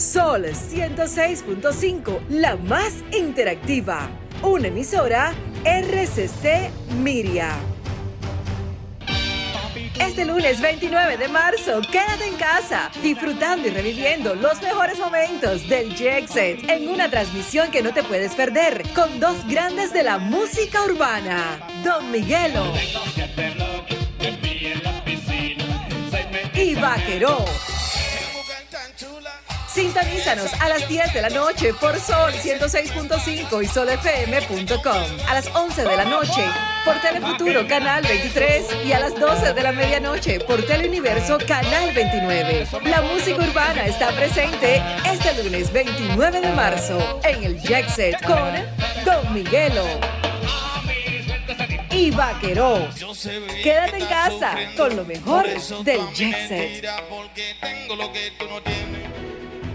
Sol 106.5, la más interactiva. Una emisora RCC Miria. Este lunes 29 de marzo, quédate en casa, disfrutando y reviviendo los mejores momentos del Jet en una transmisión que no te puedes perder con dos grandes de la música urbana, Don Miguelo y Vaqueró. Sintonízanos a las 10 de la noche por Sol 106.5 y solfm.com. A las 11 de la noche por Telefuturo Canal 23 y a las 12 de la medianoche por Teleuniverso Canal 29. La música urbana está presente este lunes 29 de marzo en el Jack con Don Miguelo y Vaqueró. Quédate en casa con lo mejor del Jet Set.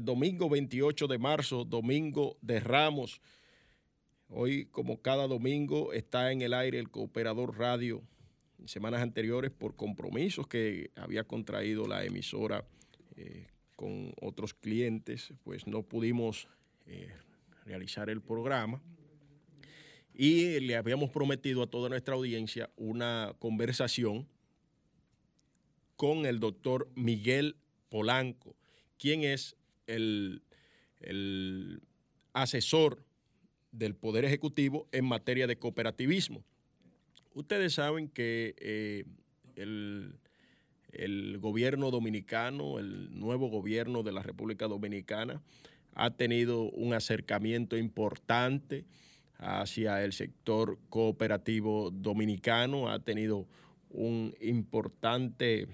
domingo 28 de marzo, domingo de Ramos. Hoy, como cada domingo, está en el aire el Cooperador Radio. En semanas anteriores, por compromisos que había contraído la emisora eh, con otros clientes, pues no pudimos eh, realizar el programa. Y le habíamos prometido a toda nuestra audiencia una conversación con el doctor Miguel Polanco quién es el, asesor del Poder Ejecutivo en materia de cooperativismo. Ustedes saben que eh, el, el, gobierno dominicano, el nuevo gobierno de la República Dominicana, ha tenido un acercamiento importante hacia el sector cooperativo dominicano, ha tenido un importante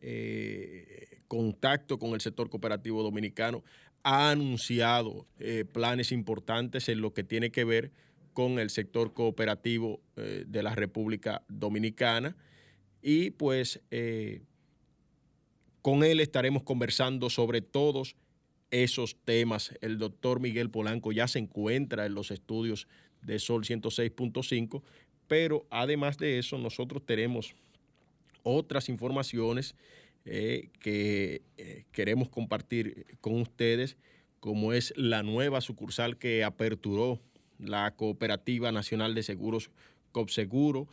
eh, contacto con el sector cooperativo dominicano, ha anunciado eh, planes importantes en lo que tiene que ver con el sector cooperativo eh, de la República Dominicana y pues con él estaremos conversando sobre todos esos temas. El doctor Miguel Polanco ya se encuentra en los estudios de Sol 106.5, pero además de eso nosotros tenemos otras informaciones eh, que eh, queremos compartir con ustedes, como es la nueva sucursal que aperturó la Cooperativa Nacional de Seguros COPSEGURO.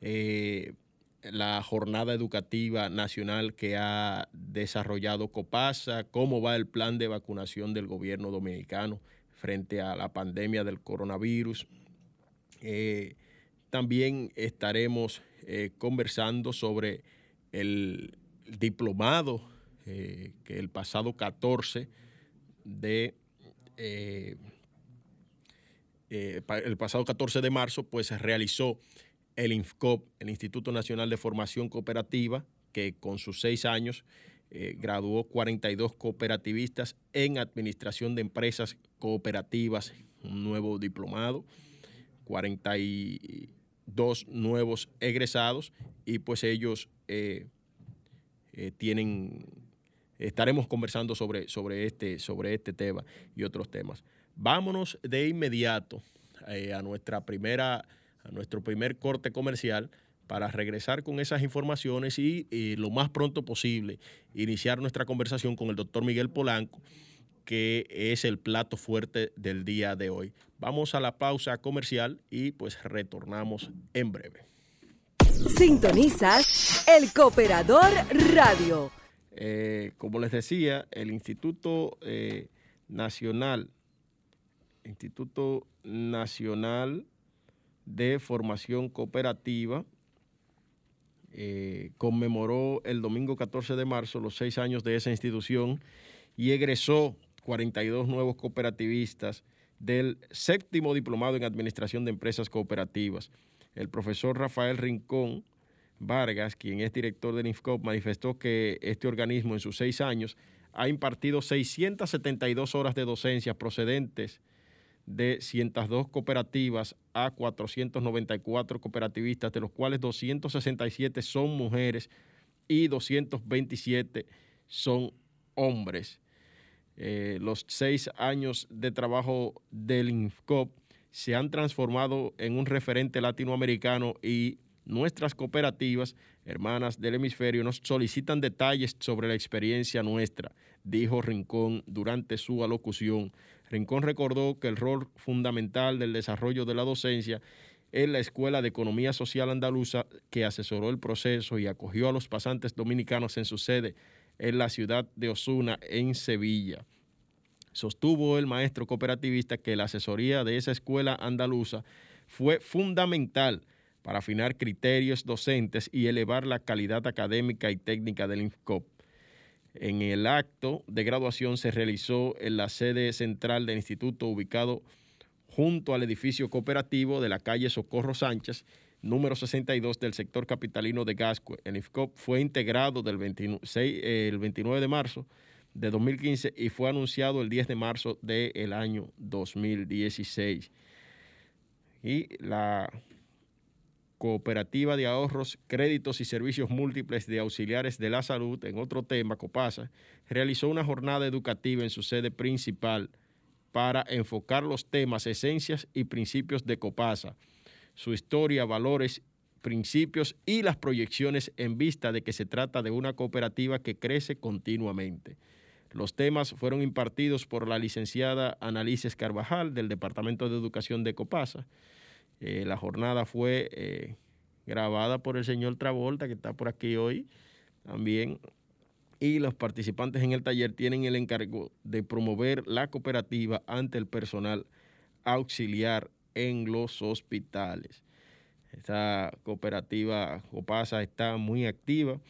Eh, la jornada educativa nacional que ha desarrollado COPASA, cómo va el plan de vacunación del gobierno dominicano frente a la pandemia del coronavirus. También estaremos conversando sobre el diplomado eh, que el pasado 14 de el pasado 14 de marzo pues se realizó el INFCOP, el Instituto Nacional de Formación Cooperativa, que con sus seis años eh, graduó 42 cooperativistas en administración de empresas cooperativas, un nuevo diplomado, 42 nuevos egresados y pues ellos eh, eh, tienen, estaremos conversando sobre, sobre, este, sobre este tema y otros temas. Vámonos de inmediato a nuestra primera a nuestro primer corte comercial para regresar con esas informaciones y, lo más pronto posible iniciar nuestra conversación con el doctor Miguel Polanco, que es el plato fuerte del día de hoy. Vamos a la pausa comercial y pues retornamos en breve. Sintonizas el Cooperador Radio. Eh, como les decía, el Instituto eh, Nacional, Instituto Nacional de Formación Cooperativa. Eh, conmemoró el domingo 14 de marzo los seis años de esa institución y egresó 42 nuevos cooperativistas del séptimo diplomado en Administración de Empresas Cooperativas. El profesor Rafael Rincón Vargas, quien es director del INFCOP, manifestó que este organismo en sus seis años ha impartido 672 horas de docencia procedentes de 102 cooperativas a 494 cooperativistas, de los cuales 267 son mujeres y 227 son hombres. Eh, los seis años de trabajo del INFCOP se han transformado en un referente latinoamericano y nuestras cooperativas, hermanas del hemisferio, nos solicitan detalles sobre la experiencia nuestra, dijo Rincón durante su alocución Rincón recordó que el rol fundamental del desarrollo de la docencia es la Escuela de Economía Social Andaluza que asesoró el proceso y acogió a los pasantes dominicanos en su sede en la ciudad de Osuna, en Sevilla. Sostuvo el maestro cooperativista que la asesoría de esa escuela andaluza fue fundamental para afinar criterios docentes y elevar la calidad académica y técnica del INFCOP. En el acto de graduación se realizó en la sede central del instituto ubicado junto al edificio cooperativo de la calle Socorro Sánchez, número 62 del sector capitalino de Gascue. El IFCOP fue integrado del el 29 de marzo de 2015 y fue anunciado el 10 de marzo del año 2016. Y la Cooperativa de Ahorros, Créditos y Servicios Múltiples de Auxiliares de la Salud, en otro tema, COPASA, realizó una jornada educativa en su sede principal para enfocar los temas, esencias y principios de COPASA, su historia, valores, principios y las proyecciones en vista de que se trata de una cooperativa que crece continuamente. Los temas fueron impartidos por la licenciada Analices Carvajal del Departamento de Educación de COPASA, eh, la jornada fue eh, grabada por el señor Travolta, que está por aquí hoy también. Y los participantes en el taller tienen el encargo de promover la cooperativa ante el personal auxiliar en los hospitales. Esta cooperativa Copasa está muy activa.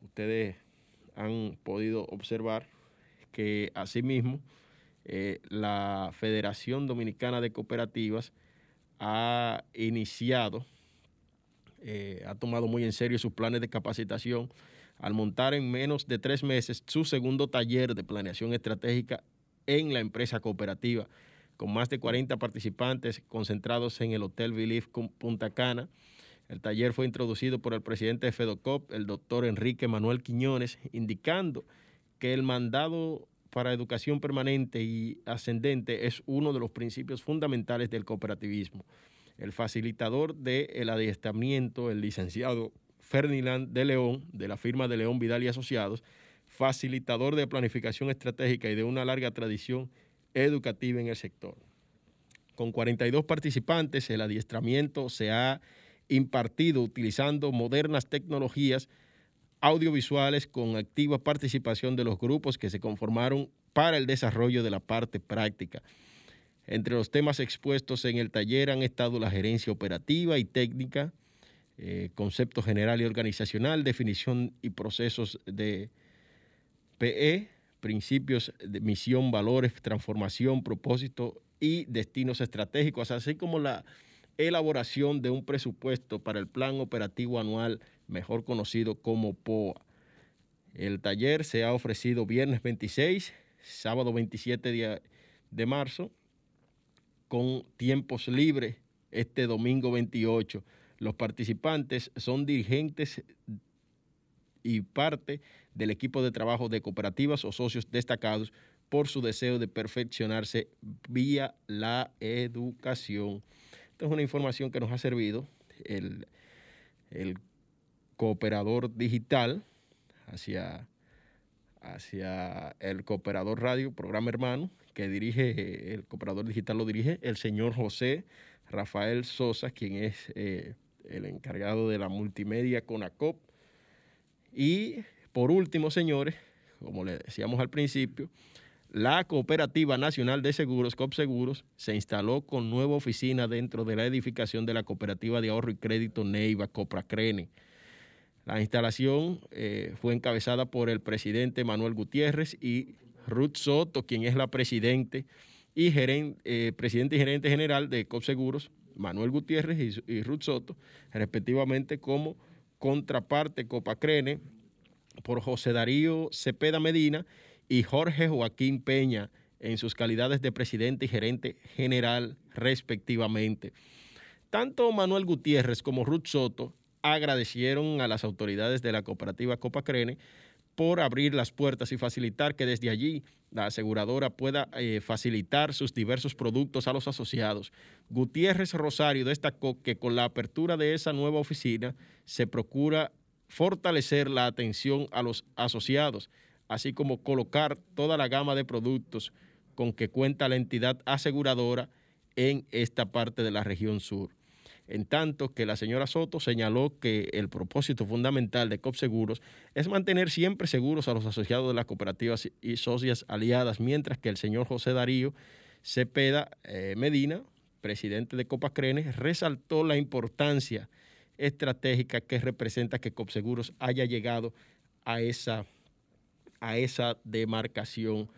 Ustedes han podido observar que asimismo eh, la Federación Dominicana de Cooperativas ha iniciado eh, ha tomado muy en serio sus planes de capacitación al montar en menos de tres meses su segundo taller de planeación estratégica en la empresa cooperativa, con más de 40 participantes concentrados en el Hotel Belief Punta Cana. El taller fue introducido por el presidente de FEDOCOP, el doctor Enrique Manuel Quiñones, indicando que el mandado para educación permanente y ascendente es uno de los principios fundamentales del cooperativismo. El facilitador del adiestramiento, el licenciado Ferdinand de León, de la firma de León Vidal y Asociados, facilitador de planificación estratégica y de una larga tradición educativa en el sector. Con 42 participantes, el adiestramiento se ha impartido utilizando modernas tecnologías audiovisuales con activa participación de los grupos que se conformaron para el desarrollo de la parte práctica. Entre los temas expuestos en el taller han estado la gerencia operativa y técnica, eh, concepto general y organizacional, definición y procesos de PE, principios de misión, valores, transformación, propósito y destinos estratégicos, así como la elaboración de un presupuesto para el Plan Operativo Anual, mejor conocido como POA. El taller se ha ofrecido viernes 26, sábado 27 de marzo, con tiempos libres este domingo 28. Los participantes son dirigentes y parte del equipo de trabajo de cooperativas o socios destacados por su deseo de perfeccionarse vía la educación. Esta es una información que nos ha servido el, el cooperador digital hacia, hacia el cooperador radio, programa hermano, que dirige, el cooperador digital lo dirige el señor José Rafael Sosa, quien es eh, el encargado de la multimedia CONACOP. Y por último, señores, como le decíamos al principio, la Cooperativa Nacional de Seguros, COPSEGUROS, se instaló con nueva oficina dentro de la edificación de la Cooperativa de Ahorro y Crédito Neiva, Copracrene. La instalación eh, fue encabezada por el presidente Manuel Gutiérrez y Ruth Soto, quien es la presidente y, eh, presidente y gerente general de COPSEGUROS, Manuel Gutiérrez y, y Ruth Soto, respectivamente como contraparte Copacrene por José Darío Cepeda Medina y Jorge Joaquín Peña en sus calidades de presidente y gerente general respectivamente. Tanto Manuel Gutiérrez como Ruth Soto agradecieron a las autoridades de la cooperativa Copacrene por abrir las puertas y facilitar que desde allí la aseguradora pueda eh, facilitar sus diversos productos a los asociados. Gutiérrez Rosario destacó que con la apertura de esa nueva oficina se procura fortalecer la atención a los asociados, así como colocar toda la gama de productos con que cuenta la entidad aseguradora en esta parte de la región sur. En tanto que la señora Soto señaló que el propósito fundamental de COP Seguros es mantener siempre seguros a los asociados de las cooperativas y socias aliadas, mientras que el señor José Darío Cepeda eh, Medina, presidente de Copacrene, resaltó la importancia estratégica que representa que Copseguros haya llegado a esa, a esa demarcación.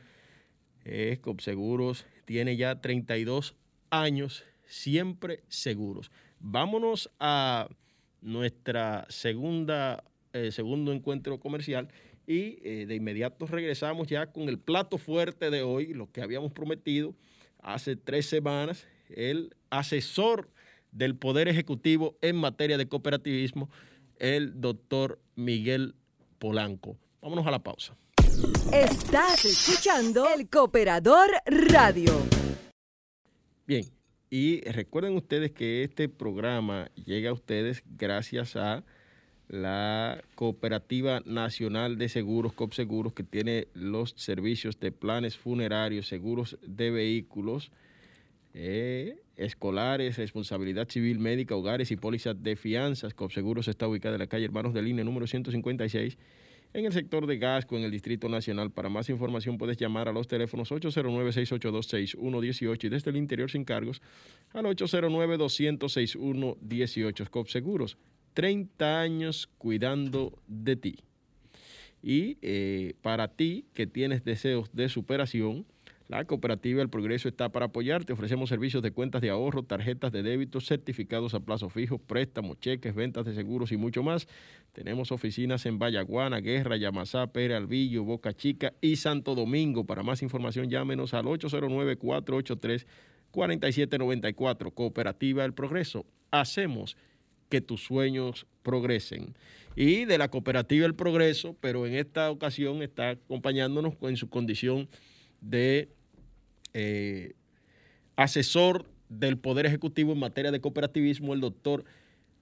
Eh, Copseguros tiene ya 32 años siempre seguros. Vámonos a nuestra segunda, eh, segundo encuentro comercial y eh, de inmediato regresamos ya con el plato fuerte de hoy, lo que habíamos prometido hace tres semanas, el asesor del Poder Ejecutivo en materia de cooperativismo, el doctor Miguel Polanco. Vámonos a la pausa. Estás escuchando el Cooperador Radio. Bien, y recuerden ustedes que este programa llega a ustedes gracias a la Cooperativa Nacional de Seguros, COPSEGUROS, que tiene los servicios de planes funerarios, seguros de vehículos, eh, escolares, responsabilidad civil, médica, hogares y pólizas de fianzas. COPSEGUROS está ubicada en la calle Hermanos de Línea número 156 en el sector de Gasco, en el Distrito Nacional. Para más información puedes llamar a los teléfonos 809-682-6118 y desde el interior sin cargos al 809-200-6118. COPSEGUROS, 30 años cuidando de ti. Y eh, para ti que tienes deseos de superación, La cooperativa El Progreso está para apoyarte. Ofrecemos servicios de cuentas de ahorro, tarjetas de débito, certificados a plazo fijo, préstamos, cheques, ventas de seguros y mucho más. Tenemos oficinas en Vallaguana, Guerra, Yamasá, Pere Alvillo, Boca Chica y Santo Domingo. Para más información llámenos al 809-483-4794. Cooperativa El Progreso. Hacemos que tus sueños progresen. Y de la cooperativa El Progreso, pero en esta ocasión está acompañándonos en su condición de eh, asesor del Poder Ejecutivo en materia de cooperativismo, el doctor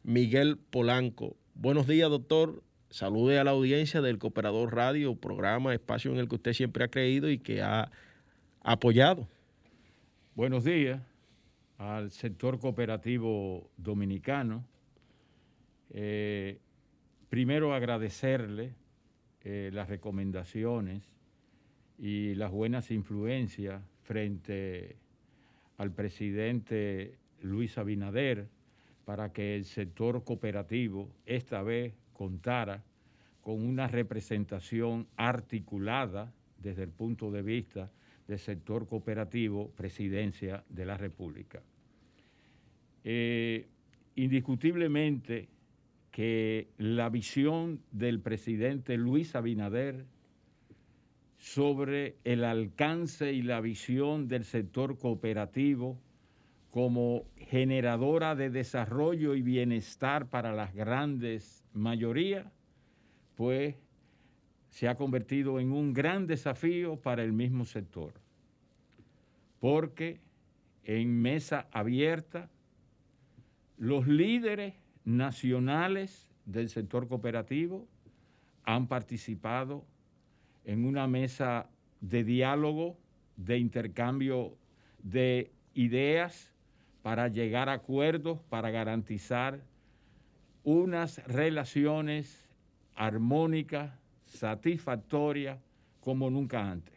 Miguel Polanco. Buenos días, doctor. Salude a la audiencia del Cooperador Radio, programa, espacio en el que usted siempre ha creído y que ha apoyado. Buenos días al sector cooperativo dominicano. Eh, primero agradecerle eh, las recomendaciones y las buenas influencias frente al presidente Luis Abinader para que el sector cooperativo esta vez contara con una representación articulada desde el punto de vista del sector cooperativo, presidencia de la República. Eh, indiscutiblemente que la visión del presidente Luis Abinader sobre el alcance y la visión del sector cooperativo como generadora de desarrollo y bienestar para las grandes mayorías, pues se ha convertido en un gran desafío para el mismo sector. Porque en mesa abierta, los líderes nacionales del sector cooperativo han participado en una mesa de diálogo, de intercambio de ideas para llegar a acuerdos, para garantizar unas relaciones armónicas, satisfactorias, como nunca antes.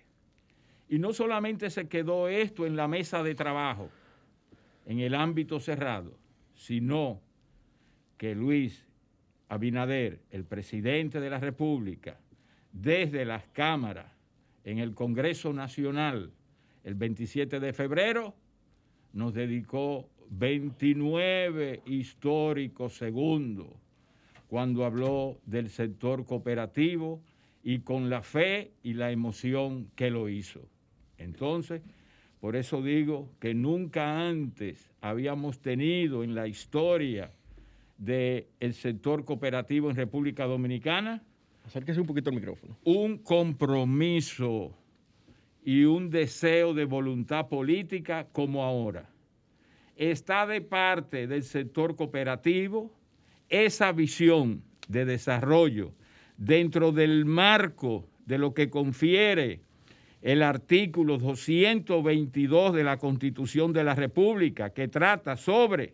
Y no solamente se quedó esto en la mesa de trabajo, en el ámbito cerrado, sino que Luis Abinader, el presidente de la República, desde las cámaras en el Congreso Nacional el 27 de febrero, nos dedicó 29 históricos segundos cuando habló del sector cooperativo y con la fe y la emoción que lo hizo. Entonces, por eso digo que nunca antes habíamos tenido en la historia del sector cooperativo en República Dominicana Acérquese un poquito al micrófono. Un compromiso y un deseo de voluntad política como ahora. Está de parte del sector cooperativo esa visión de desarrollo dentro del marco de lo que confiere el artículo 222 de la Constitución de la República, que trata sobre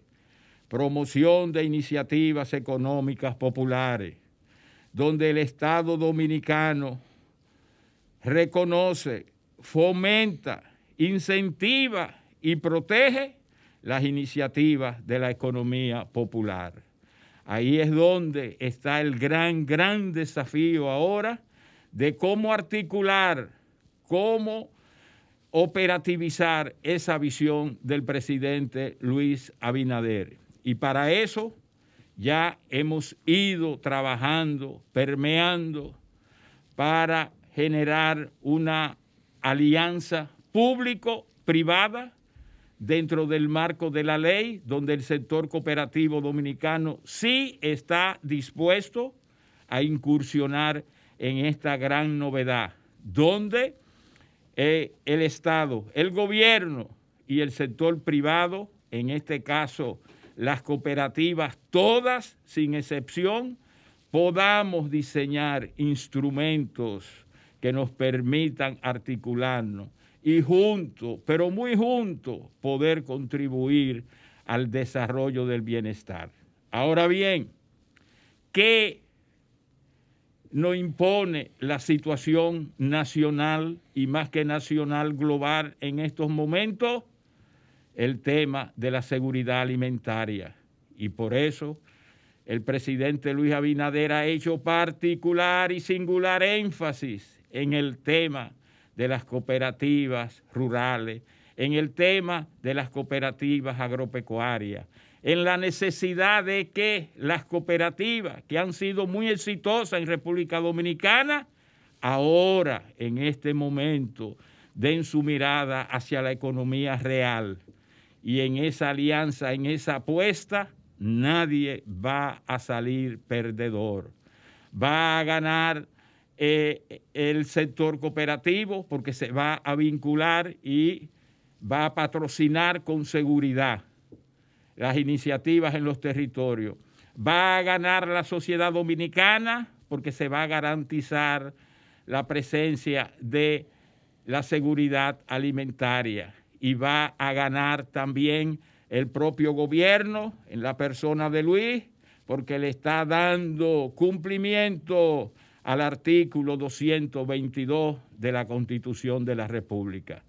promoción de iniciativas económicas populares, donde el Estado dominicano reconoce, fomenta, incentiva y protege las iniciativas de la economía popular. Ahí es donde está el gran, gran desafío ahora de cómo articular, cómo operativizar esa visión del presidente Luis Abinader. Y para eso ya hemos ido trabajando, permeando para generar una alianza público-privada dentro del marco de la ley, donde el sector cooperativo dominicano sí está dispuesto a incursionar en esta gran novedad, donde eh, el Estado, el gobierno y el sector privado, en este caso las cooperativas, todas sin excepción, podamos diseñar instrumentos que nos permitan articularnos y juntos, pero muy juntos, poder contribuir al desarrollo del bienestar. Ahora bien, ¿qué nos impone la situación nacional y más que nacional global en estos momentos? El tema de la seguridad alimentaria. Y por eso el presidente Luis Abinader ha hecho particular y singular énfasis en el tema de las cooperativas rurales, en el tema de las cooperativas agropecuarias, en la necesidad de que las cooperativas que han sido muy exitosas en República Dominicana, ahora, en este momento, den su mirada hacia la economía real. Y en esa alianza, en esa apuesta, nadie va a salir perdedor. Va a ganar eh, el sector cooperativo porque se va a vincular y va a patrocinar con seguridad las iniciativas en los territorios. Va a ganar la sociedad dominicana porque se va a garantizar la presencia de la seguridad alimentaria y va a ganar también el propio gobierno en la persona de Luis porque le está dando cumplimiento al artículo 222 de la Constitución de la República.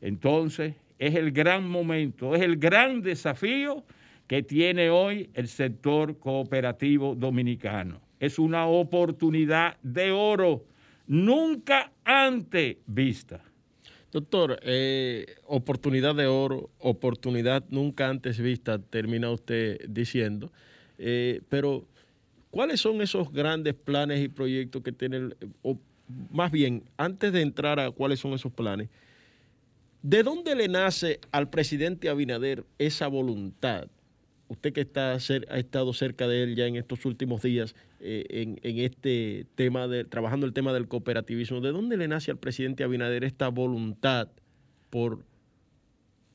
Entonces, es el gran momento, es el gran desafío que tiene hoy el sector cooperativo dominicano. Es una oportunidad de oro nunca antes vista. Doctor, eh, oportunidad de oro, oportunidad nunca antes vista, termina usted diciendo, eh, pero ¿cuáles son esos grandes planes y proyectos que tiene, o más bien, antes de entrar a cuáles son esos planes, ¿De dónde le nace al presidente Abinader esa voluntad? Usted que está ha estado cerca de él ya en estos últimos días eh, en, este tema de trabajando el tema del cooperativismo, ¿de dónde le nace al presidente Abinader esta voluntad por,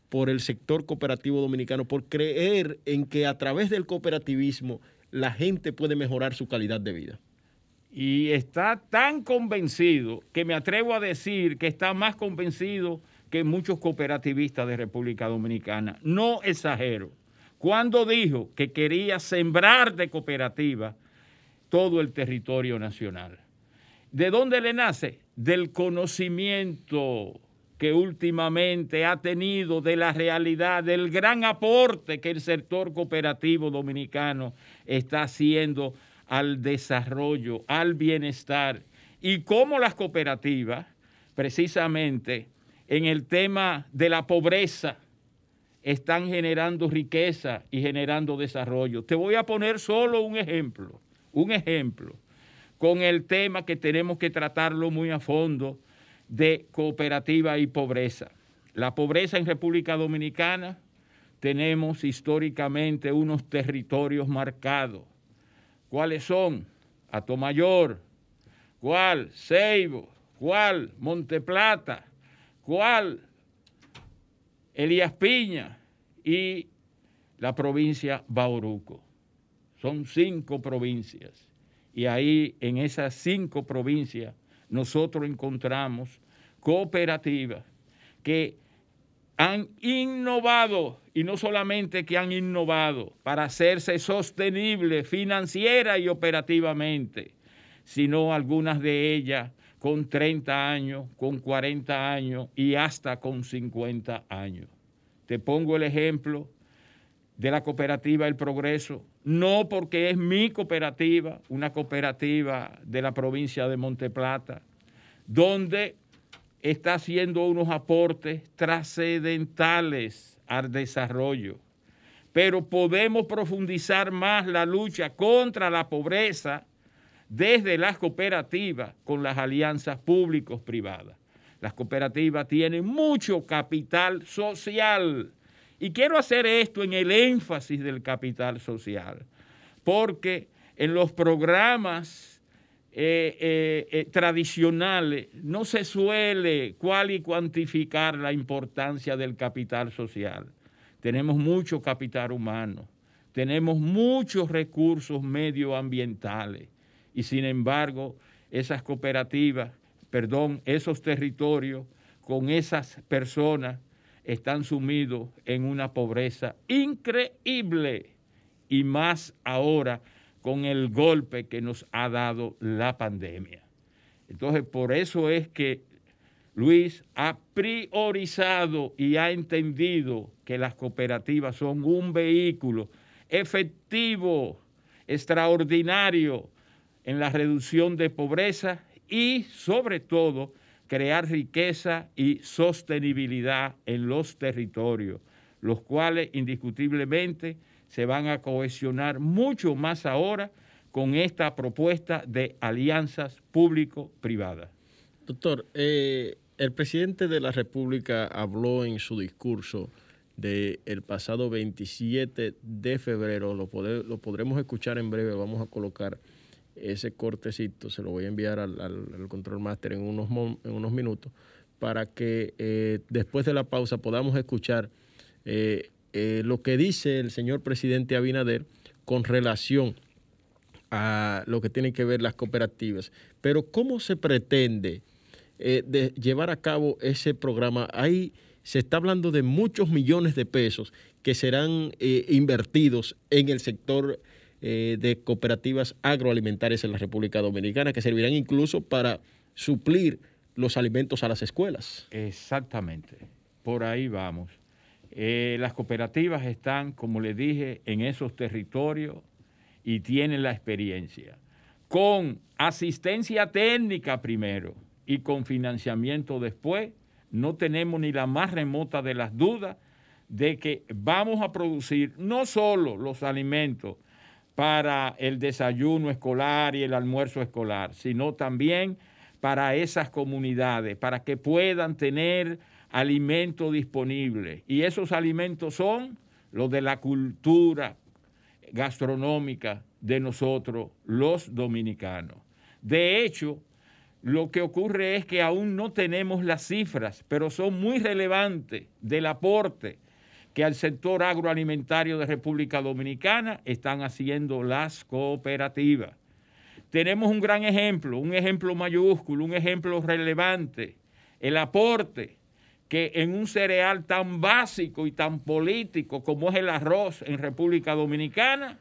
por el sector cooperativo dominicano, por creer en que a través del cooperativismo la gente puede mejorar su calidad de vida? Y está tan convencido que me atrevo a decir que está más convencido que muchos cooperativistas de República Dominicana. No exagero. Cuando dijo que quería sembrar de cooperativa todo el territorio nacional. ¿De dónde le nace? Del conocimiento que últimamente ha tenido de la realidad, del gran aporte que el sector cooperativo dominicano está haciendo al desarrollo, al bienestar, y cómo las cooperativas, precisamente, en el tema de la pobreza están generando riqueza y generando desarrollo. Te voy a poner solo un ejemplo, un ejemplo, con el tema que tenemos que tratarlo muy a fondo de cooperativa y pobreza. La pobreza en República Dominicana tenemos históricamente unos territorios marcados. ¿Cuáles son? Atomayor, ¿cuál? Ceibo, ¿cuál? Monteplata, ¿Cuál? Elías Piña y la provincia Bauruco. Son cinco provincias. Y ahí, en esas cinco provincias, nosotros encontramos cooperativas que han innovado, y no solamente que han innovado para hacerse sostenibles financiera y operativamente, sino algunas de ellas con 30 años, con 40 años y hasta con 50 años. Te pongo el ejemplo de la cooperativa El Progreso, no porque es mi cooperativa, una cooperativa de la provincia de Monteplata, donde está haciendo unos aportes trascendentales al desarrollo. Pero podemos profundizar más la lucha contra la pobreza desde las cooperativas con las alianzas públicos-privadas. Las cooperativas tienen mucho capital social. Y quiero hacer esto en el énfasis del capital social, porque en los programas eh, eh, eh, tradicionales no se suele cual y cuantificar la importancia del capital social. Tenemos mucho capital humano, tenemos muchos recursos medioambientales y sin embargo esas cooperativas, perdón, esos territorios con esas personas están sumidos en una pobreza increíble y más ahora con el golpe que nos ha dado la pandemia. Entonces, por eso es que Luis ha priorizado y ha entendido que las cooperativas son un vehículo efectivo, extraordinario, en la reducción de pobreza y sobre todo crear riqueza y sostenibilidad en los territorios, los cuales indiscutiblemente se van a cohesionar mucho más ahora con esta propuesta de alianzas público-privadas. Doctor, eh, el presidente de la República habló en su discurso del pasado 27 de febrero, lo, lo, podremos escuchar en breve, vamos a colocar ese cortecito, se lo voy a enviar al, control master en unos, en unos minutos, para que eh, después de la pausa podamos escuchar eh, eh, lo que dice el señor presidente Abinader con relación a lo que tienen que ver las cooperativas. Pero ¿cómo se pretende de llevar a cabo ese programa? Ahí se está hablando de muchos millones de pesos que serán invertidos en el sector eh, de cooperativas agroalimentarias en la República Dominicana que servirán incluso para suplir los alimentos a las escuelas. Exactamente, por ahí vamos. Eh, las cooperativas están, como les dije, en esos territorios y tienen la experiencia. Con asistencia técnica primero y con financiamiento después, no tenemos ni la más remota de las dudas de que vamos a producir no solo los alimentos para el desayuno escolar y el almuerzo escolar, sino también para esas comunidades, para que puedan tener alimento disponible. Y esos alimentos son los de la cultura gastronómica de nosotros, los dominicanos. De hecho, lo que ocurre es que aún no tenemos las cifras, pero son muy relevantes del aporte que al sector agroalimentario de República Dominicana están haciendo las cooperativas. Tenemos un gran ejemplo, un ejemplo mayúsculo, un ejemplo relevante, el aporte que en un cereal tan básico y tan político como es el arroz en República Dominicana,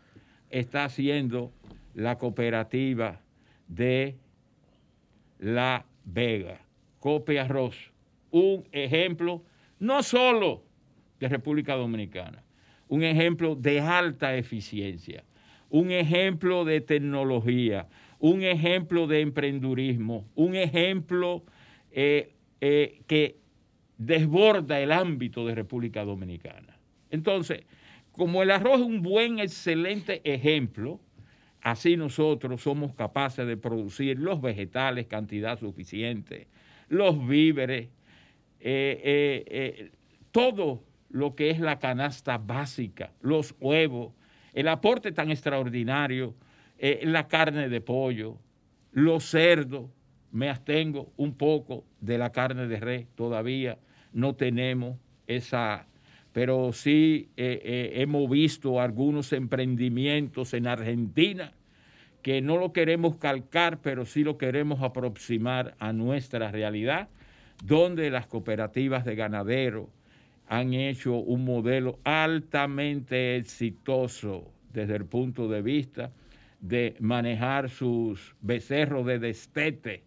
está haciendo la cooperativa de La Vega, Cope Arroz. Un ejemplo no solo de República Dominicana. Un ejemplo de alta eficiencia, un ejemplo de tecnología, un ejemplo de emprendurismo, un ejemplo eh, eh, que desborda el ámbito de República Dominicana. Entonces, como el arroz es un buen, excelente ejemplo, así nosotros somos capaces de producir los vegetales cantidad suficiente, los víveres, eh, todo lo que es la canasta básica, los huevos, el aporte tan extraordinario, eh, la carne de pollo, los cerdos, me abstengo un poco de la carne de res, todavía no tenemos esa, pero sí eh, eh, hemos visto algunos emprendimientos en Argentina que no lo queremos calcar, pero sí lo queremos aproximar a nuestra realidad, donde las cooperativas de ganaderos, han hecho un modelo altamente exitoso desde el punto de vista de manejar sus becerros de destete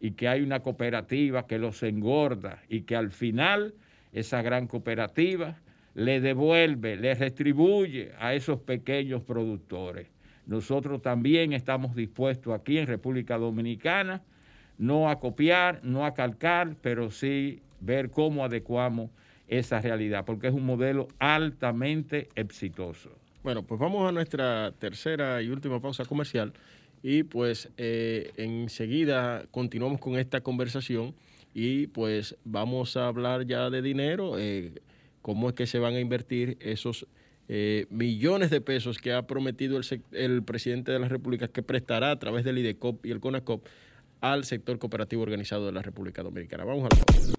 y que hay una cooperativa que los engorda y que al final esa gran cooperativa le devuelve, le retribuye a esos pequeños productores. Nosotros también estamos dispuestos aquí en República Dominicana no a copiar, no a calcar, pero sí ver cómo adecuamos esa realidad, porque es un modelo altamente exitoso. Bueno, pues vamos a nuestra tercera y última pausa comercial y pues eh, enseguida continuamos con esta conversación y pues vamos a hablar ya de dinero, eh, cómo es que se van a invertir esos eh, millones de pesos que ha prometido el, el, presidente de la República que prestará a través del IDECOP y el CONACOP al sector cooperativo organizado de la República Dominicana. Vamos a la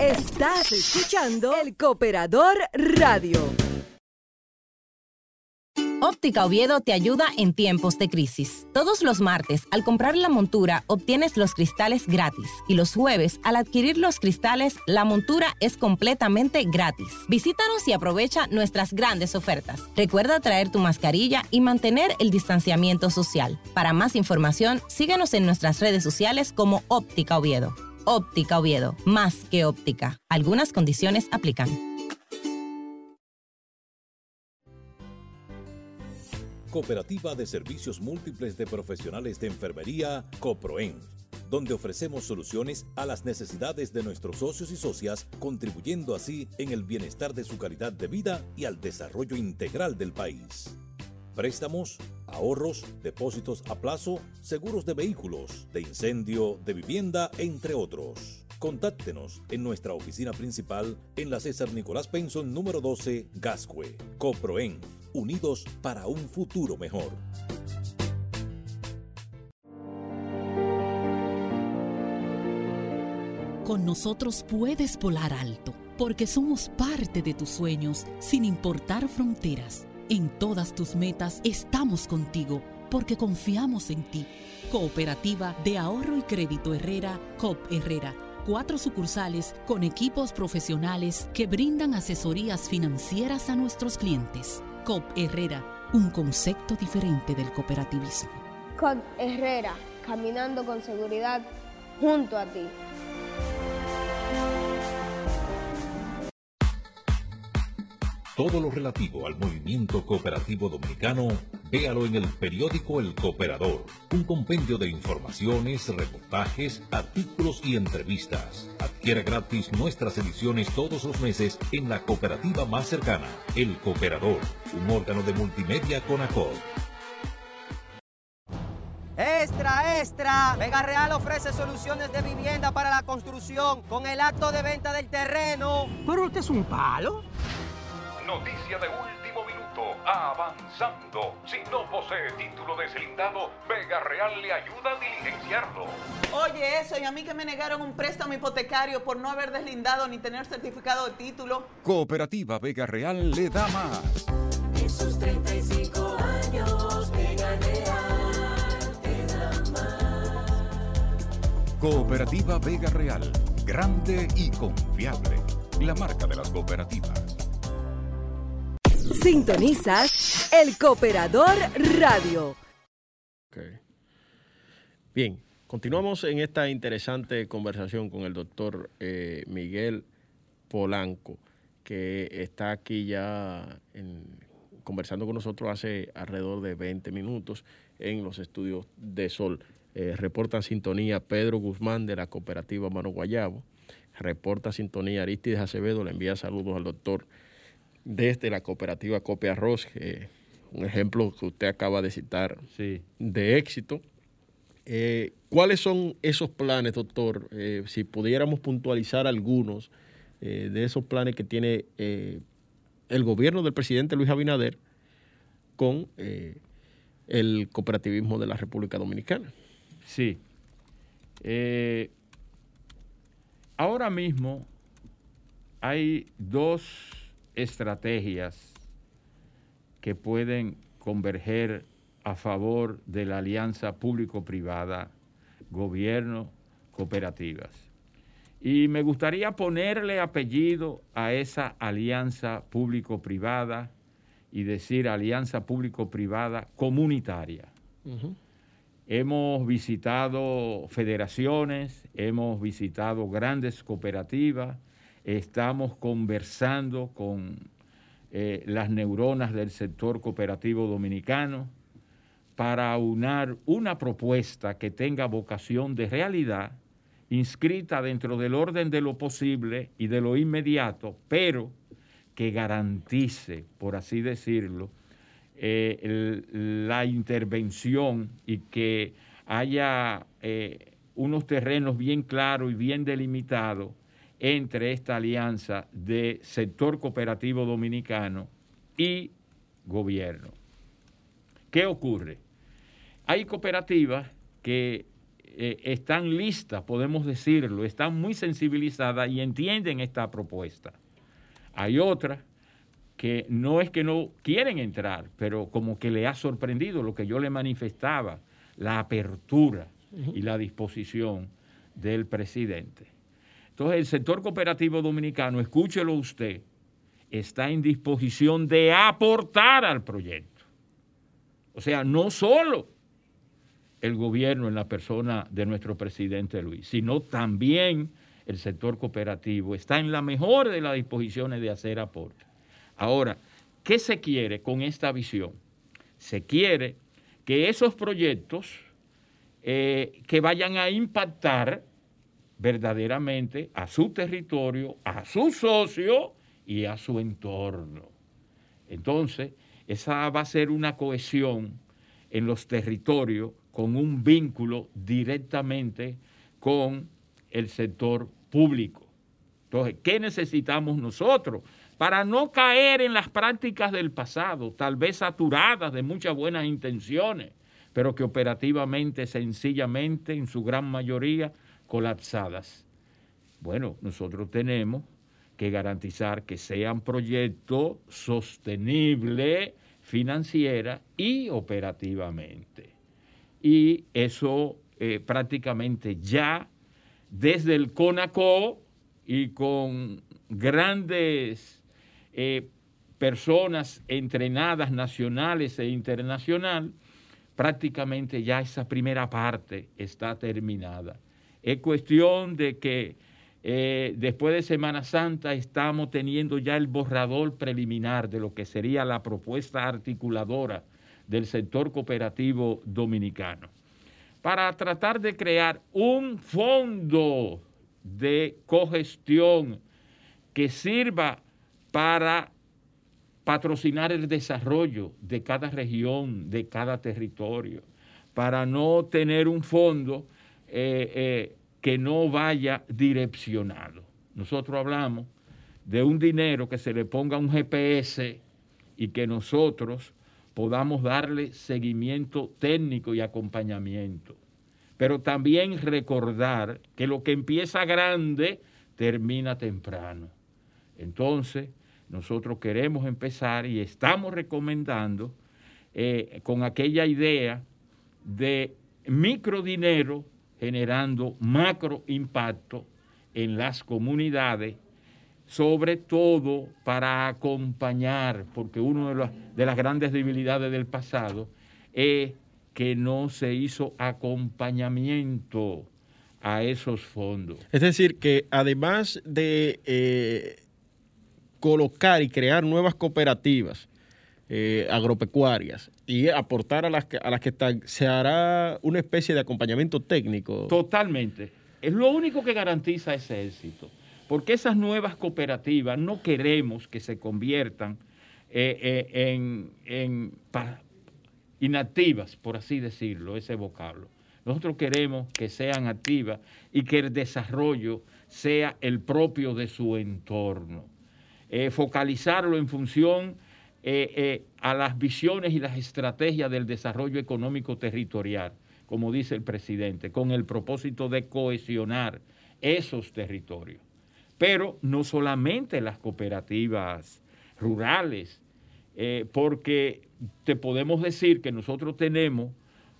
Estás escuchando el Cooperador Radio. Óptica Oviedo te ayuda en tiempos de crisis. Todos los martes, al comprar la montura, obtienes los cristales gratis. Y los jueves, al adquirir los cristales, la montura es completamente gratis. Visítanos y aprovecha nuestras grandes ofertas. Recuerda traer tu mascarilla y mantener el distanciamiento social. Para más información, síguenos en nuestras redes sociales como Óptica Oviedo. Óptica Oviedo, más que óptica. Algunas condiciones aplican. Cooperativa de Servicios Múltiples de Profesionales de Enfermería, COPROEN donde ofrecemos soluciones a las necesidades de nuestros socios y socias, contribuyendo así en el bienestar de su calidad de vida y al desarrollo integral del país. Préstamos, ahorros, depósitos a plazo, seguros de vehículos, de incendio, de vivienda, entre otros. Contáctenos en nuestra oficina principal en la César Nicolás Penson número 12, Gascue. Coproen, unidos para un futuro mejor. Con nosotros puedes volar alto, porque somos parte de tus sueños, sin importar fronteras. En todas tus metas estamos contigo, porque confiamos en ti. Cooperativa de Ahorro y Crédito Herrera, COP Herrera cuatro sucursales con equipos profesionales que brindan asesorías financieras a nuestros clientes. COP Herrera, un concepto diferente del cooperativismo. COP Herrera, caminando con seguridad junto a ti. Todo lo relativo al movimiento cooperativo dominicano, véalo en el periódico El Cooperador, un compendio de informaciones, reportajes, artículos y entrevistas. Adquiera gratis nuestras ediciones todos los meses en la cooperativa más cercana, El Cooperador, un órgano de multimedia con ACOD. Extra, extra. Vega Real ofrece soluciones de vivienda para la construcción con el acto de venta del terreno. Pero este es un palo. Noticia de último minuto. Avanzando. Si no posee título deslindado, Vega Real le ayuda a diligenciarlo. Oye, eso, y a mí que me negaron un préstamo hipotecario por no haber deslindado ni tener certificado de título. Cooperativa Vega Real le da más. Esos 35 años, Vega Real te da más. Cooperativa Vega Real. Grande y confiable. La marca de las cooperativas. Sintonizas El Cooperador Radio. Bien, continuamos en esta interesante conversación con el doctor eh, Miguel Polanco, que está aquí ya en, conversando con nosotros hace alrededor de 20 minutos en los estudios de Sol. Eh, reporta sintonía Pedro Guzmán de la cooperativa Mano Guayabo. Reporta sintonía Aristides Acevedo, le envía saludos al doctor desde la cooperativa Copia Arroz, que un ejemplo que usted acaba de citar sí. de éxito. Eh, ¿Cuáles son esos planes, doctor? Eh, si pudiéramos puntualizar algunos eh, de esos planes que tiene el gobierno del presidente Luis Abinader con el cooperativismo de la República Dominicana. Sí. Ahora mismo hay dos estrategias que pueden converger a favor de la alianza público-privada, gobierno, cooperativas. Y me gustaría ponerle apellido a esa alianza público-privada y decir alianza público-privada comunitaria. Hemos visitado federaciones, hemos visitado grandes cooperativas, estamos conversando con eh, las neuronas del sector cooperativo dominicano para unar una propuesta que tenga vocación de realidad, inscrita dentro del orden de lo posible y de lo inmediato, pero que garantice, por así decirlo, eh, la intervención y que haya eh, unos terrenos bien claros y bien delimitados entre esta alianza de sector cooperativo dominicano y gobierno. ¿Qué ocurre? Hay cooperativas que eh, están listas, podemos decirlo, están muy sensibilizadas y entienden esta propuesta. Hay otras que no es que no quieren entrar, pero como que le ha sorprendido lo que yo le manifestaba, la apertura y la disposición del presidente. Entonces, el sector cooperativo dominicano, escúchelo usted, está en disposición de aportar al proyecto. O sea, no solo el gobierno en la persona de nuestro presidente Luis, sino también el sector cooperativo está en la mejor de las disposiciones de hacer aporte. Ahora, ¿qué se quiere con esta visión? Se quiere que esos proyectos eh, que vayan a impactar verdaderamente a su territorio, a su socio y a su entorno. Entonces, esa va a ser una cohesión en los territorios con un vínculo directamente con el sector público. Entonces, ¿qué necesitamos nosotros? Para no caer en las prácticas del pasado, tal vez saturadas de muchas buenas intenciones, pero que operativamente, sencillamente, en su gran mayoría, colapsadas. Bueno, nosotros tenemos que garantizar que sean proyectos sostenibles financiera y operativamente. Y eso eh, prácticamente ya desde el CONACO y con grandes eh, personas entrenadas nacionales e internacional, prácticamente ya esa primera parte está terminada. Es cuestión de que eh, después de Semana Santa estamos teniendo ya el borrador preliminar de lo que sería la propuesta articuladora del sector cooperativo dominicano. Para tratar de crear un fondo de cogestión que sirva para patrocinar el desarrollo de cada región, de cada territorio, para no tener un fondo eh, eh, que no vaya direccionado. Nosotros hablamos de un dinero que se le ponga un GPS y que nosotros podamos darle seguimiento técnico y acompañamiento. Pero también recordar que lo que empieza grande termina temprano. Entonces, nosotros queremos empezar y estamos recomendando eh, con aquella idea de microdinero generando macro impacto en las comunidades, sobre todo para acompañar, porque una de, las grandes debilidades del pasado es que no se hizo acompañamiento a esos fondos. Es decir, que además de eh, colocar y crear nuevas cooperativas eh, agropecuarias y aportar a las, que, a las que se hará una especie de acompañamiento técnico. Totalmente. Es lo único que garantiza ese éxito. Porque esas nuevas cooperativas no queremos que se conviertan eh, eh, en, en inactivas, por así decirlo, ese vocablo. Nosotros queremos que sean activas y que el desarrollo sea el propio de su entorno. Focalizarlo en función eh, eh, a las visiones y las estrategias del desarrollo económico territorial, como dice el presidente, con el propósito de cohesionar esos territorios. Pero no solamente las cooperativas rurales, eh, porque te podemos decir que nosotros tenemos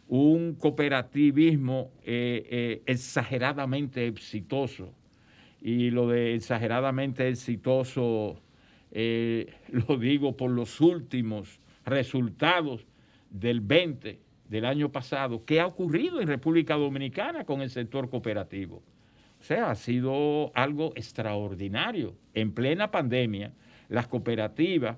un cooperativismo exageradamente exitoso. Y lo de exageradamente exitoso eh, lo digo por los últimos resultados del 20 del año pasado, ¿qué ha ocurrido en República Dominicana con el sector cooperativo? O sea, ha sido algo extraordinario. En plena pandemia, las cooperativas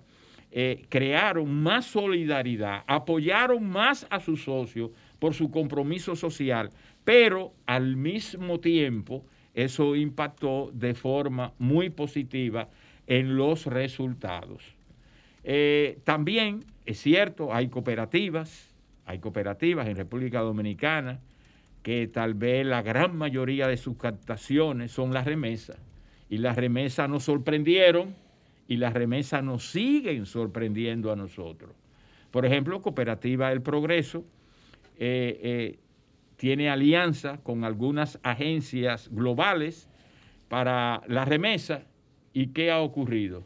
eh, crearon más solidaridad, apoyaron más a sus socios por su compromiso social, pero al mismo tiempo eso impactó de forma muy positiva en los resultados. Eh, también es cierto, hay cooperativas, hay cooperativas en República Dominicana que tal vez la gran mayoría de sus captaciones son las remesas. Y las remesas nos sorprendieron y las remesas nos siguen sorprendiendo a nosotros. Por ejemplo, Cooperativa El Progreso eh, eh, tiene alianza con algunas agencias globales para la remesa. ¿Y qué ha ocurrido?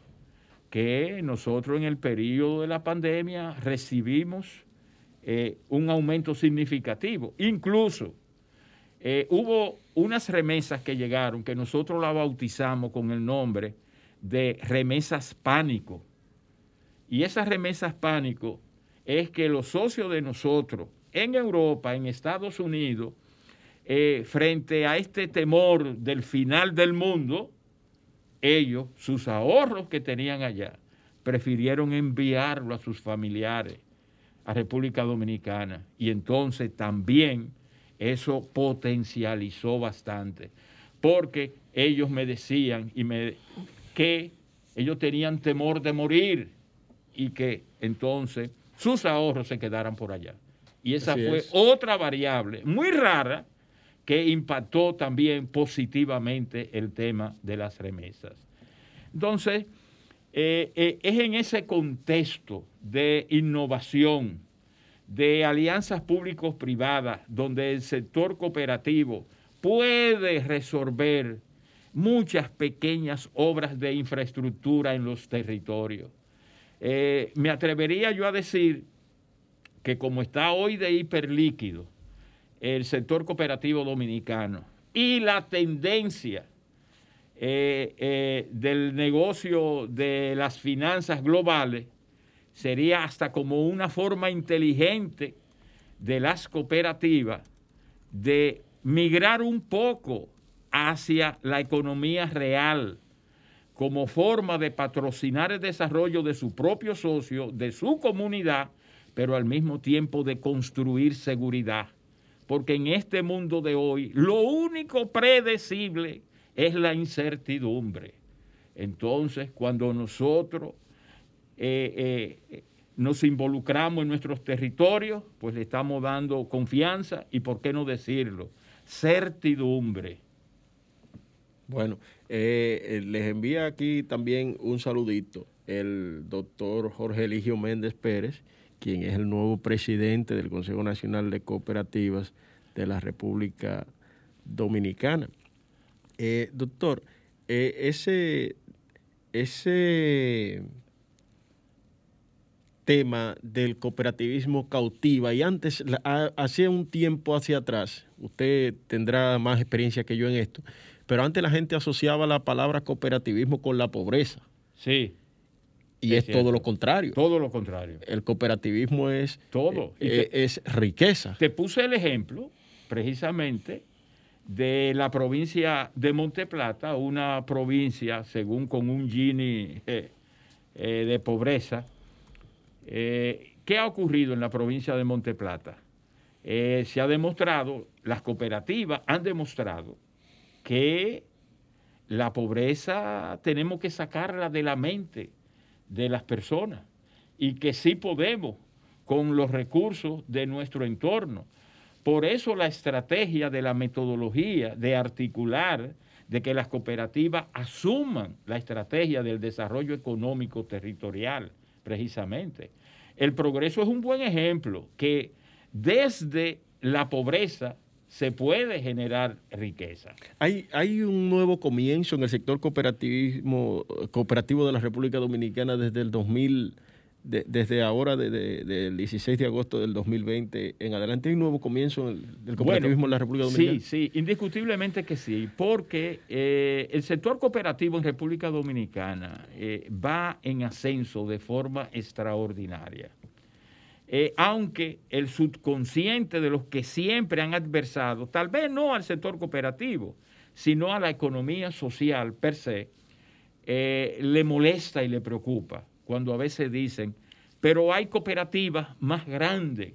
Que nosotros en el periodo de la pandemia recibimos eh, un aumento significativo. Incluso eh, hubo unas remesas que llegaron que nosotros la bautizamos con el nombre de remesas pánico. Y esas remesas pánico es que los socios de nosotros en Europa, en Estados Unidos, eh, frente a este temor del final del mundo, ellos, sus ahorros que tenían allá, prefirieron enviarlo a sus familiares a República Dominicana. Y entonces también eso potencializó bastante, porque ellos me decían y me, que ellos tenían temor de morir y que entonces sus ahorros se quedaran por allá. Y esa Así fue es. otra variable muy rara que impactó también positivamente el tema de las remesas. Entonces, eh, eh, es en ese contexto de innovación, de alianzas públicos-privadas, donde el sector cooperativo puede resolver muchas pequeñas obras de infraestructura en los territorios. Eh, me atrevería yo a decir que como está hoy de hiperlíquido el sector cooperativo dominicano y la tendencia eh, eh, del negocio de las finanzas globales sería hasta como una forma inteligente de las cooperativas de migrar un poco hacia la economía real como forma de patrocinar el desarrollo de su propio socio, de su comunidad, pero al mismo tiempo de construir seguridad. Porque en este mundo de hoy lo único predecible es la incertidumbre. Entonces, cuando nosotros eh, eh, nos involucramos en nuestros territorios, pues le estamos dando confianza y, ¿por qué no decirlo? Certidumbre. Bueno, eh, les envía aquí también un saludito el doctor Jorge Eligio Méndez Pérez, quien es el nuevo presidente del Consejo Nacional de Cooperativas de la República Dominicana. Eh, doctor, eh, ese, ese tema del cooperativismo cautiva y antes, la- ha- hacía un tiempo hacia atrás, usted tendrá más experiencia que yo en esto, pero antes la gente asociaba la palabra cooperativismo con la pobreza. Sí. Y Es es, todo lo contrario. Todo lo contrario. El cooperativismo es, Todo. Eh, te- es riqueza. Te puse el ejemplo, precisamente, de la provincia de Monteplata, una provincia, según con un Gini eh, eh, de pobreza. Eh, ¿Qué ha ocurrido en la provincia de Monteplata? Eh, se ha demostrado, las cooperativas han demostrado que la pobreza tenemos que sacarla de la mente de las personas y que sí podemos con los recursos de nuestro entorno. Por eso la estrategia de la metodología de articular, de que las cooperativas asuman la estrategia del desarrollo económico territorial, precisamente. El progreso es un buen ejemplo que desde la pobreza se puede generar riqueza. Hay, hay un nuevo comienzo en el sector cooperativismo, cooperativo de la República Dominicana desde el 2000, de- desde ahora, de- de- del 16 de agosto del 2020 en adelante. Hay un nuevo comienzo en el- del cooperativismo Bueno, en la República Dominicana. Sí, sí, indiscutiblemente que sí, porque eh, el sector cooperativo en República Dominicana eh, va en ascenso de forma extraordinaria. Eh, aunque el subconsciente de los que siempre han adversado, tal vez no al sector cooperativo, sino a la economía social per se, eh, le molesta y le preocupa cuando a veces dicen, pero hay cooperativas más grandes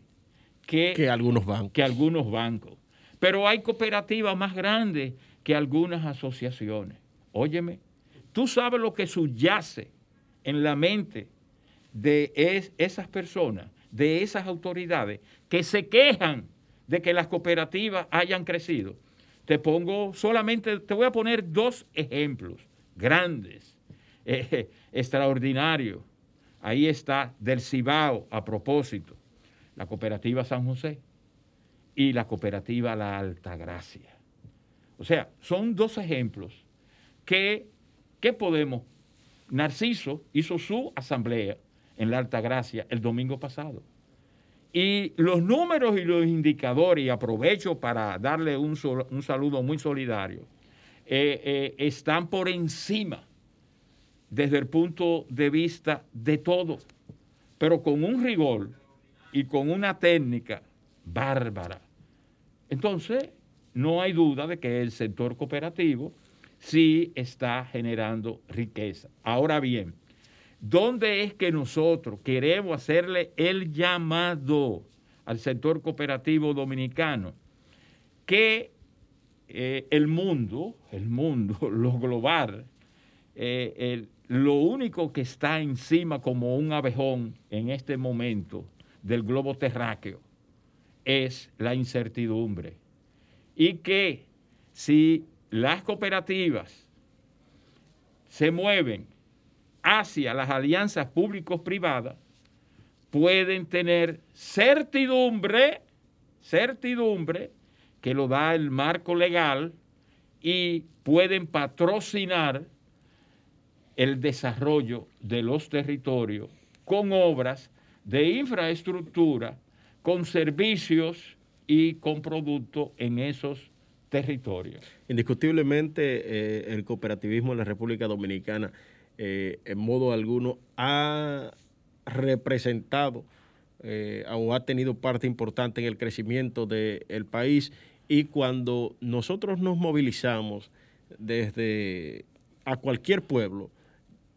que, Que algunos bancos. que algunos bancos. Pero hay cooperativas más grandes que algunas asociaciones. Óyeme, tú sabes lo que subyace en la mente de es- esas personas, de esas autoridades que se quejan de que las cooperativas hayan crecido. Te pongo solamente, te voy a poner dos ejemplos grandes, eh, extraordinarios. Ahí está del Cibao a propósito, la cooperativa San José y la cooperativa La Altagracia. O sea, son dos ejemplos que, que podemos. Narciso hizo su asamblea en La Altagracia el domingo pasado. Y los números y los indicadores, y aprovecho para darle un, un saludo muy solidario, eh, eh, están por encima desde el punto de vista de todo, pero con un rigor y con una técnica bárbara. Entonces, no hay duda de que el sector cooperativo sí está generando riqueza. Ahora bien, ¿dónde es que nosotros queremos hacerle el llamado al sector cooperativo dominicano? que eh, el mundo, el mundo, lo global, eh, lo único que está encima como un abejón en este momento del globo terráqueo es la incertidumbre. Y que si las cooperativas se mueven hacia las alianzas públicos-privadas, pueden tener certidumbre, certidumbre, que lo da el marco legal y pueden patrocinar el desarrollo de los territorios con obras de infraestructura, con servicios y con productos en esos territorios. Indiscutiblemente, eh, el cooperativismo en la República Dominicana, eh, en modo alguno, ha representado eh, o ha tenido parte importante en el crecimiento del país. Y cuando nosotros nos movilizamos desde a cualquier pueblo,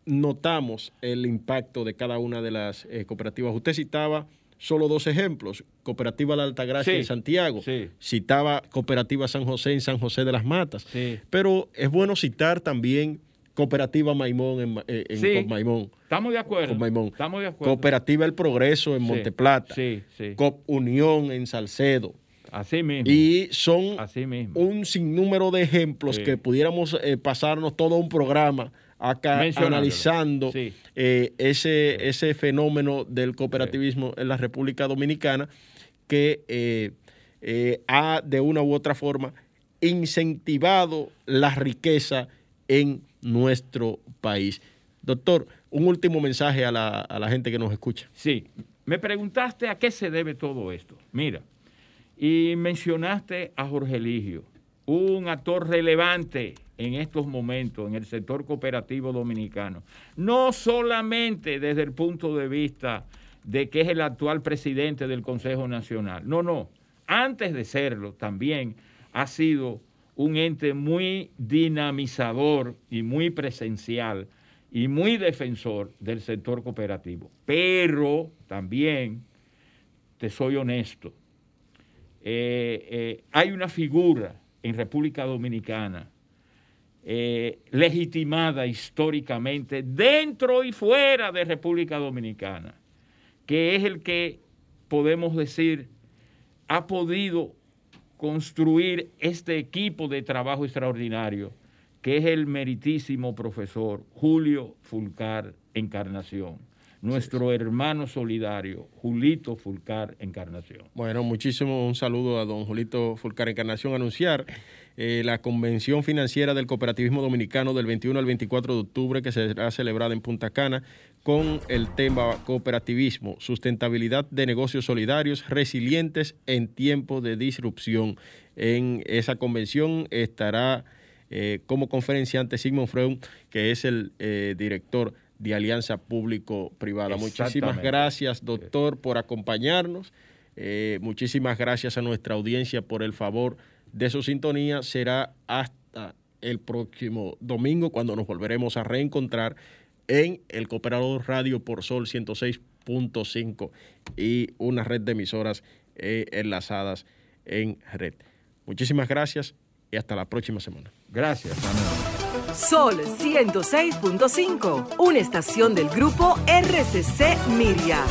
notamos el impacto de cada una de las eh, cooperativas. Usted citaba solo dos ejemplos, Cooperativa La Altagracia Sí, en Santiago, citaba Cooperativa San José en San José de las Matas, pero es bueno citar también Cooperativa Maimón en, eh, en Sí. Comaimón. Estamos de acuerdo. Con Maimón. Estamos de acuerdo. Cooperativa El Progreso en Sí, Monteplata, sí, sí. Cop Unión en Salcedo. Así mismo. Y son Así mismo. un sinnúmero de ejemplos que pudiéramos eh, pasarnos todo un programa acá analizando eh, ese, ese fenómeno del cooperativismo en la República Dominicana que eh, ha de una u otra forma incentivado la riqueza en nuestro país. Doctor, un último mensaje a la, a la gente que nos escucha. Sí, me preguntaste a qué se debe todo esto. Mira, y mencionaste a Jorge Eligio, un actor relevante en estos momentos en el sector cooperativo dominicano. No solamente desde el punto de vista de que es el actual presidente del Consejo Nacional. No, no. Antes de serlo, también ha sido un ente muy dinamizador y muy presencial y muy defensor del sector cooperativo. Pero también, te soy honesto, eh, eh, hay una figura en República Dominicana eh, legitimada históricamente dentro y fuera de República Dominicana, que es el que podemos decir ha podido construir este equipo de trabajo extraordinario, que es el meritísimo profesor Julio Fulcar Encarnación, nuestro hermano solidario, Julito Fulcar Encarnación. Bueno, muchísimo un saludo a don Julito Fulcar Encarnación. Anunciar eh, la Convención Financiera del Cooperativismo Dominicano del 21 al 24 de octubre que será celebrada en Punta Cana con el tema cooperativismo, sustentabilidad de negocios solidarios resilientes en tiempos de disrupción. En esa convención estará eh, como conferenciante Sigmund Freud, que es el eh, director de Alianza Público-Privada. Muchísimas gracias, doctor, por acompañarnos. Eh, muchísimas gracias a nuestra audiencia por el favor de su sintonía. Será hasta el próximo domingo cuando nos volveremos a reencontrar en el Cooperador Radio por Sol 106.5 y una red de emisoras eh, enlazadas en red. Muchísimas gracias y hasta la próxima semana. Gracias. Sol 106.5, una estación del grupo RCC Miria.